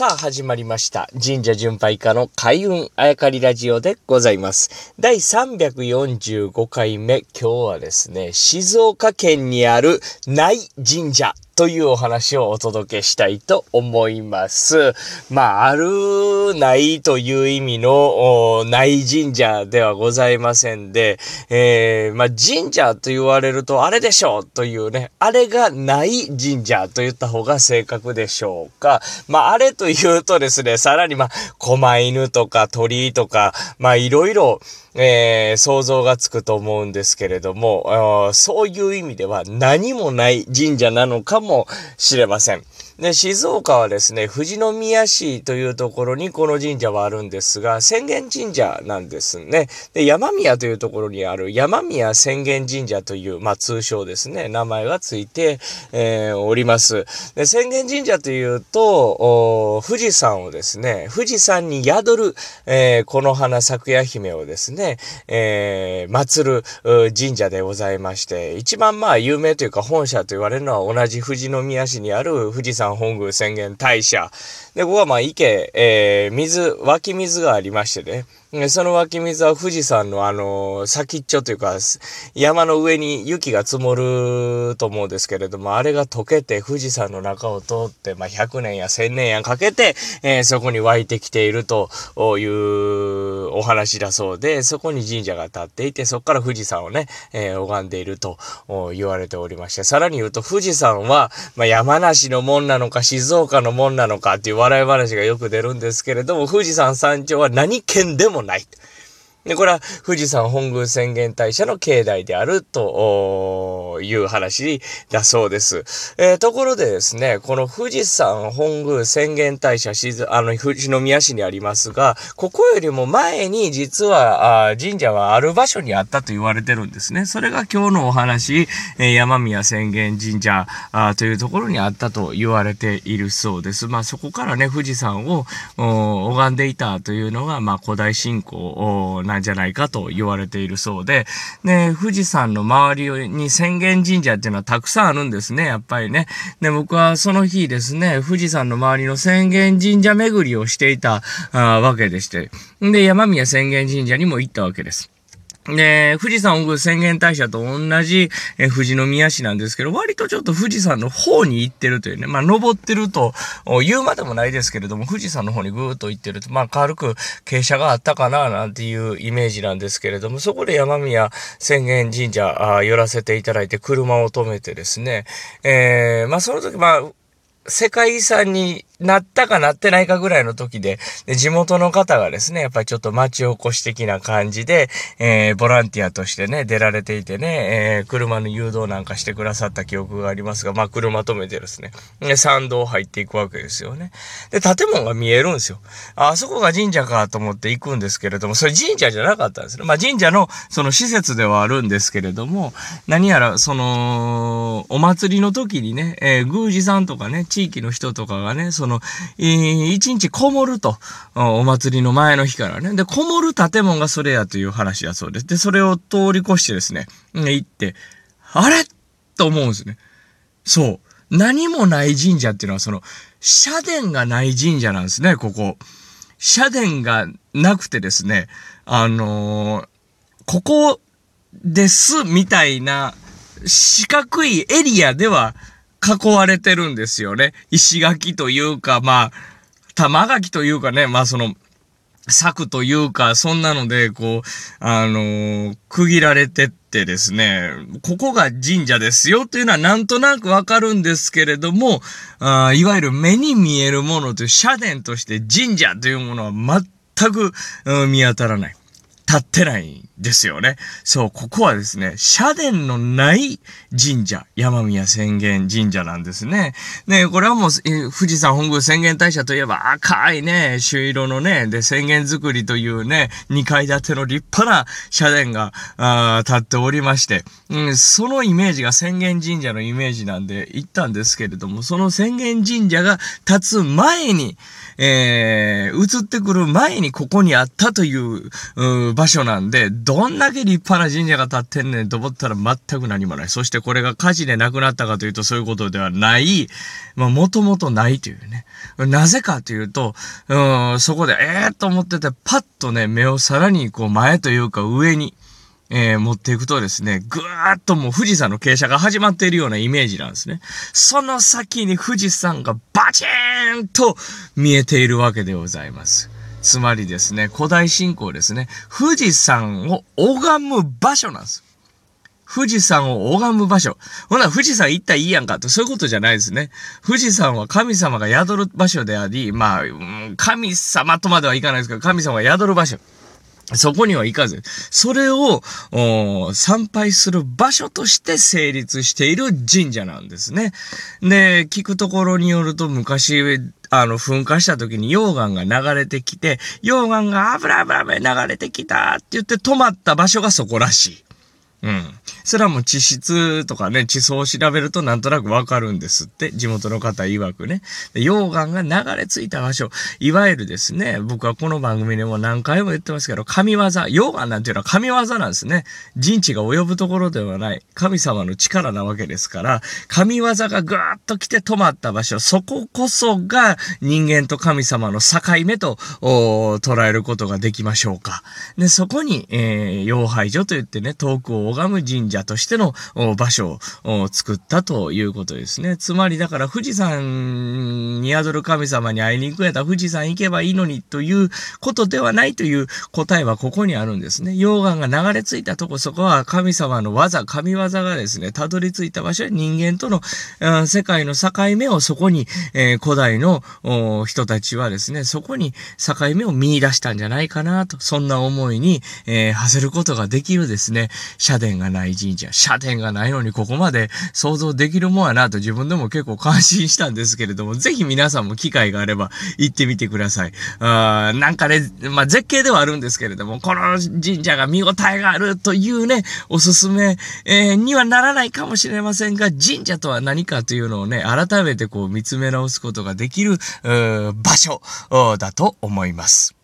さあ始まりました。神社巡拝家の開運あやかりラジオでございます。第345回目、今日はですね、静岡県にある内神社というお話をお届けしたいと思います。まあ、ある、ないという意味のお内神社ではございませんで、えー、まあ、神社と言われるとあれでしょうというね、あれがない神社と言った方が正確でしょうか。まあ、あれというとですね、さらにまあ、狛犬とか鳥とか、まあ、いろいろ、えー、想像がつくと思うんですけれども、そういう意味では何もない神社なのかもしれません。で、静岡はですね、富士宮市というところにこの神社はあるんですが、浅間神社なんですね。で、山宮というところにある山宮浅間神社という、まあ通称ですね、名前がついて、えーおります。で、浅間神社というと、富士山をですね、富士山に宿る、えーこの花咲夜姫をですね、えー祀る神社でございまして、一番まあ有名というか本社と言われるのは同じ富士宮市にある富士山本宮浅間大社。で、ここはまあ池、えー水、湧き水がありましてね。その湧き水は富士山のあの、先っちょというか、山の上に雪が積もると思うんですけれども、あれが溶けて富士山の中を通って、まあ、100年や1000年やかけて、えーそこに湧いてきているというお話だそうで、そこに神社が建っていて、そこから富士山をね、えー拝んでいると言われておりまして、さらに言うと富士山は、まあ、山梨のもんなのか静岡のもんなのかっていう笑い話がよく出るんですけれども、富士山山頂は何県でもない。で、これは富士山本宮浅間大社の境内であるという話だそうです。えーところでですね、この富士山本宮浅間大社あの、富士宮市にありますが、ここよりも前に実は神社はある場所にあったと言われてるんですね。それが今日のお話、え山宮浅間神社というところにあったと言われているそうです。まあそこからね、富士山を拝んでいたというのが、まあ古代信仰おなんじゃないかと言われているそうで、で、富士山の周りに浅間神社っていうのはたくさんあるんですね、やっぱりね。で、僕はその日ですね、富士山の周りの浅間神社巡りをしていたわけでして、で、山宮浅間神社にも行ったわけです。で、富士山本宮浅間大社と同じ、え富士宮市なんですけど、割とちょっと富士山の方に行ってるというね、まあ登ってると言うまでもないですけれども、富士山の方にぐーっと行ってると、まあ軽く傾斜があったかななんていうイメージなんですけれども、そこで山宮浅間神社あ寄らせていただいて車を止めてですね、えー、まあその時まあ、世界遺産になったかなってないかぐらいの時で、で地元の方がですね、やっぱりちょっと町おこし的な感じで、えー、ボランティアとしてね、出られていてね、えー、車の誘導なんかしてくださった記憶がありますが、まあ車止めてですね、で参道入っていくわけですよね。で、建物が見えるんですよ。あそこが神社かと思って行くんですけれども、それ神社じゃなかったんですね。まあ神社のその施設ではあるんですけれども、何やらその、お祭りの時にね、えー宮司さんとかね、地域の人とかがね、その、えー一日こもると、お祭りの前の日からね。で、こもる建物がそれやという話だそうです。で、それを通り越してですね、ね行って、あれと思うんですね。そう。何もない神社っていうのは、その、社殿がない神社なんですね、ここ。社殿がなくてですね、あのーここです、みたいな、四角いエリアでは囲われてるんですよね。石垣というか、まあ、玉垣というかね、まあその、柵というか、そんなので、こう、あのー区切られてってですね、ここが神社ですよというのはなんとなくわかるんですけれども、あいわゆる目に見えるものという社殿として神社というものは全く、うん見当たらない。立ってないんですよね。そう、ここはですね、社殿のない神社、山宮浅間神社なんですね。ね、これはもう、富士山本宮浅間大社といえば赤いね、朱色のね、で、浅間作りというね、2階建ての立派な社殿が、あー立っておりまして、うん、そのイメージが浅間神社のイメージなんで行ったんですけれども、その浅間神社が立つ前に、えー、移ってくる前にここにあったという、う場所なんで、どんだけ立派な神社が建ってんねんと思ったら全く何もない。そしてこれが火事で亡くなったかというとそういうことではない、まあ、もともとないというね。なぜかというと、うん、そこで、ええー、と思ってて、パッとね、目をさらにこう前というか上に、えー、持っていくとですね、ぐーっともう富士山の傾斜が始まっているようなイメージなんですね。その先に富士山がバチーンと見えているわけでございます。つまりですね、古代信仰ですね、富士山を拝む場所なんです。富士山を拝む場所。ほな、富士山行ったらいいやんかと、そういうことじゃないですね。富士山は神様が宿る場所であり、まあ、うん神様とまではいかないですけど、神様が宿る場所。そこには行かず、それを参拝する場所として成立している神社なんですね。で、聞くところによると昔、あの、噴火した時に溶岩が流れてきて、溶岩が油油流れてきたって言って止まった場所がそこらしい。うん。それはもう地質とかね、地層を調べるとなんとなくわかるんですって、地元の方曰くね。溶岩が流れ着いた場所、いわゆるですね、僕はこの番組でも何回も言ってますけど、神業、溶岩なんていうのは神業なんですね。人知が及ぶところではない、神様の力なわけですから、神業がぐーっと来て止まった場所、そここそが人間と神様の境目と捉えることができましょうか。で、そこに、えー、妖拝所といってね、遠くを拝む神社としての場所を作ったということですね。つまりだから富士山に宿る神様に会いに行くやったら富士山行けばいいのにということではないという答えはここにあるんですね。溶岩が流れ着いたとこ、そこは神様の技、神業がですね、たどり着いた場所は人間との、世界の境目をそこに、えー、古代の人たちはですね、そこに境目を見出したんじゃないかなと、そんな思いに、えー、馳せることができるですね、社殿がない神社。社殿がないのにここまで想像できるもんやなと自分でも結構感心したんですけれども、ぜひ皆さんも機会があれば行ってみてください。あなんかね、まあ、絶景ではあるんですけれども、この神社が見応えがあるというね、おすすめ、えー、にはならないかもしれませんが、神社とは何かというのをね、改めてこう見つめ直すことができる、場所だと思います。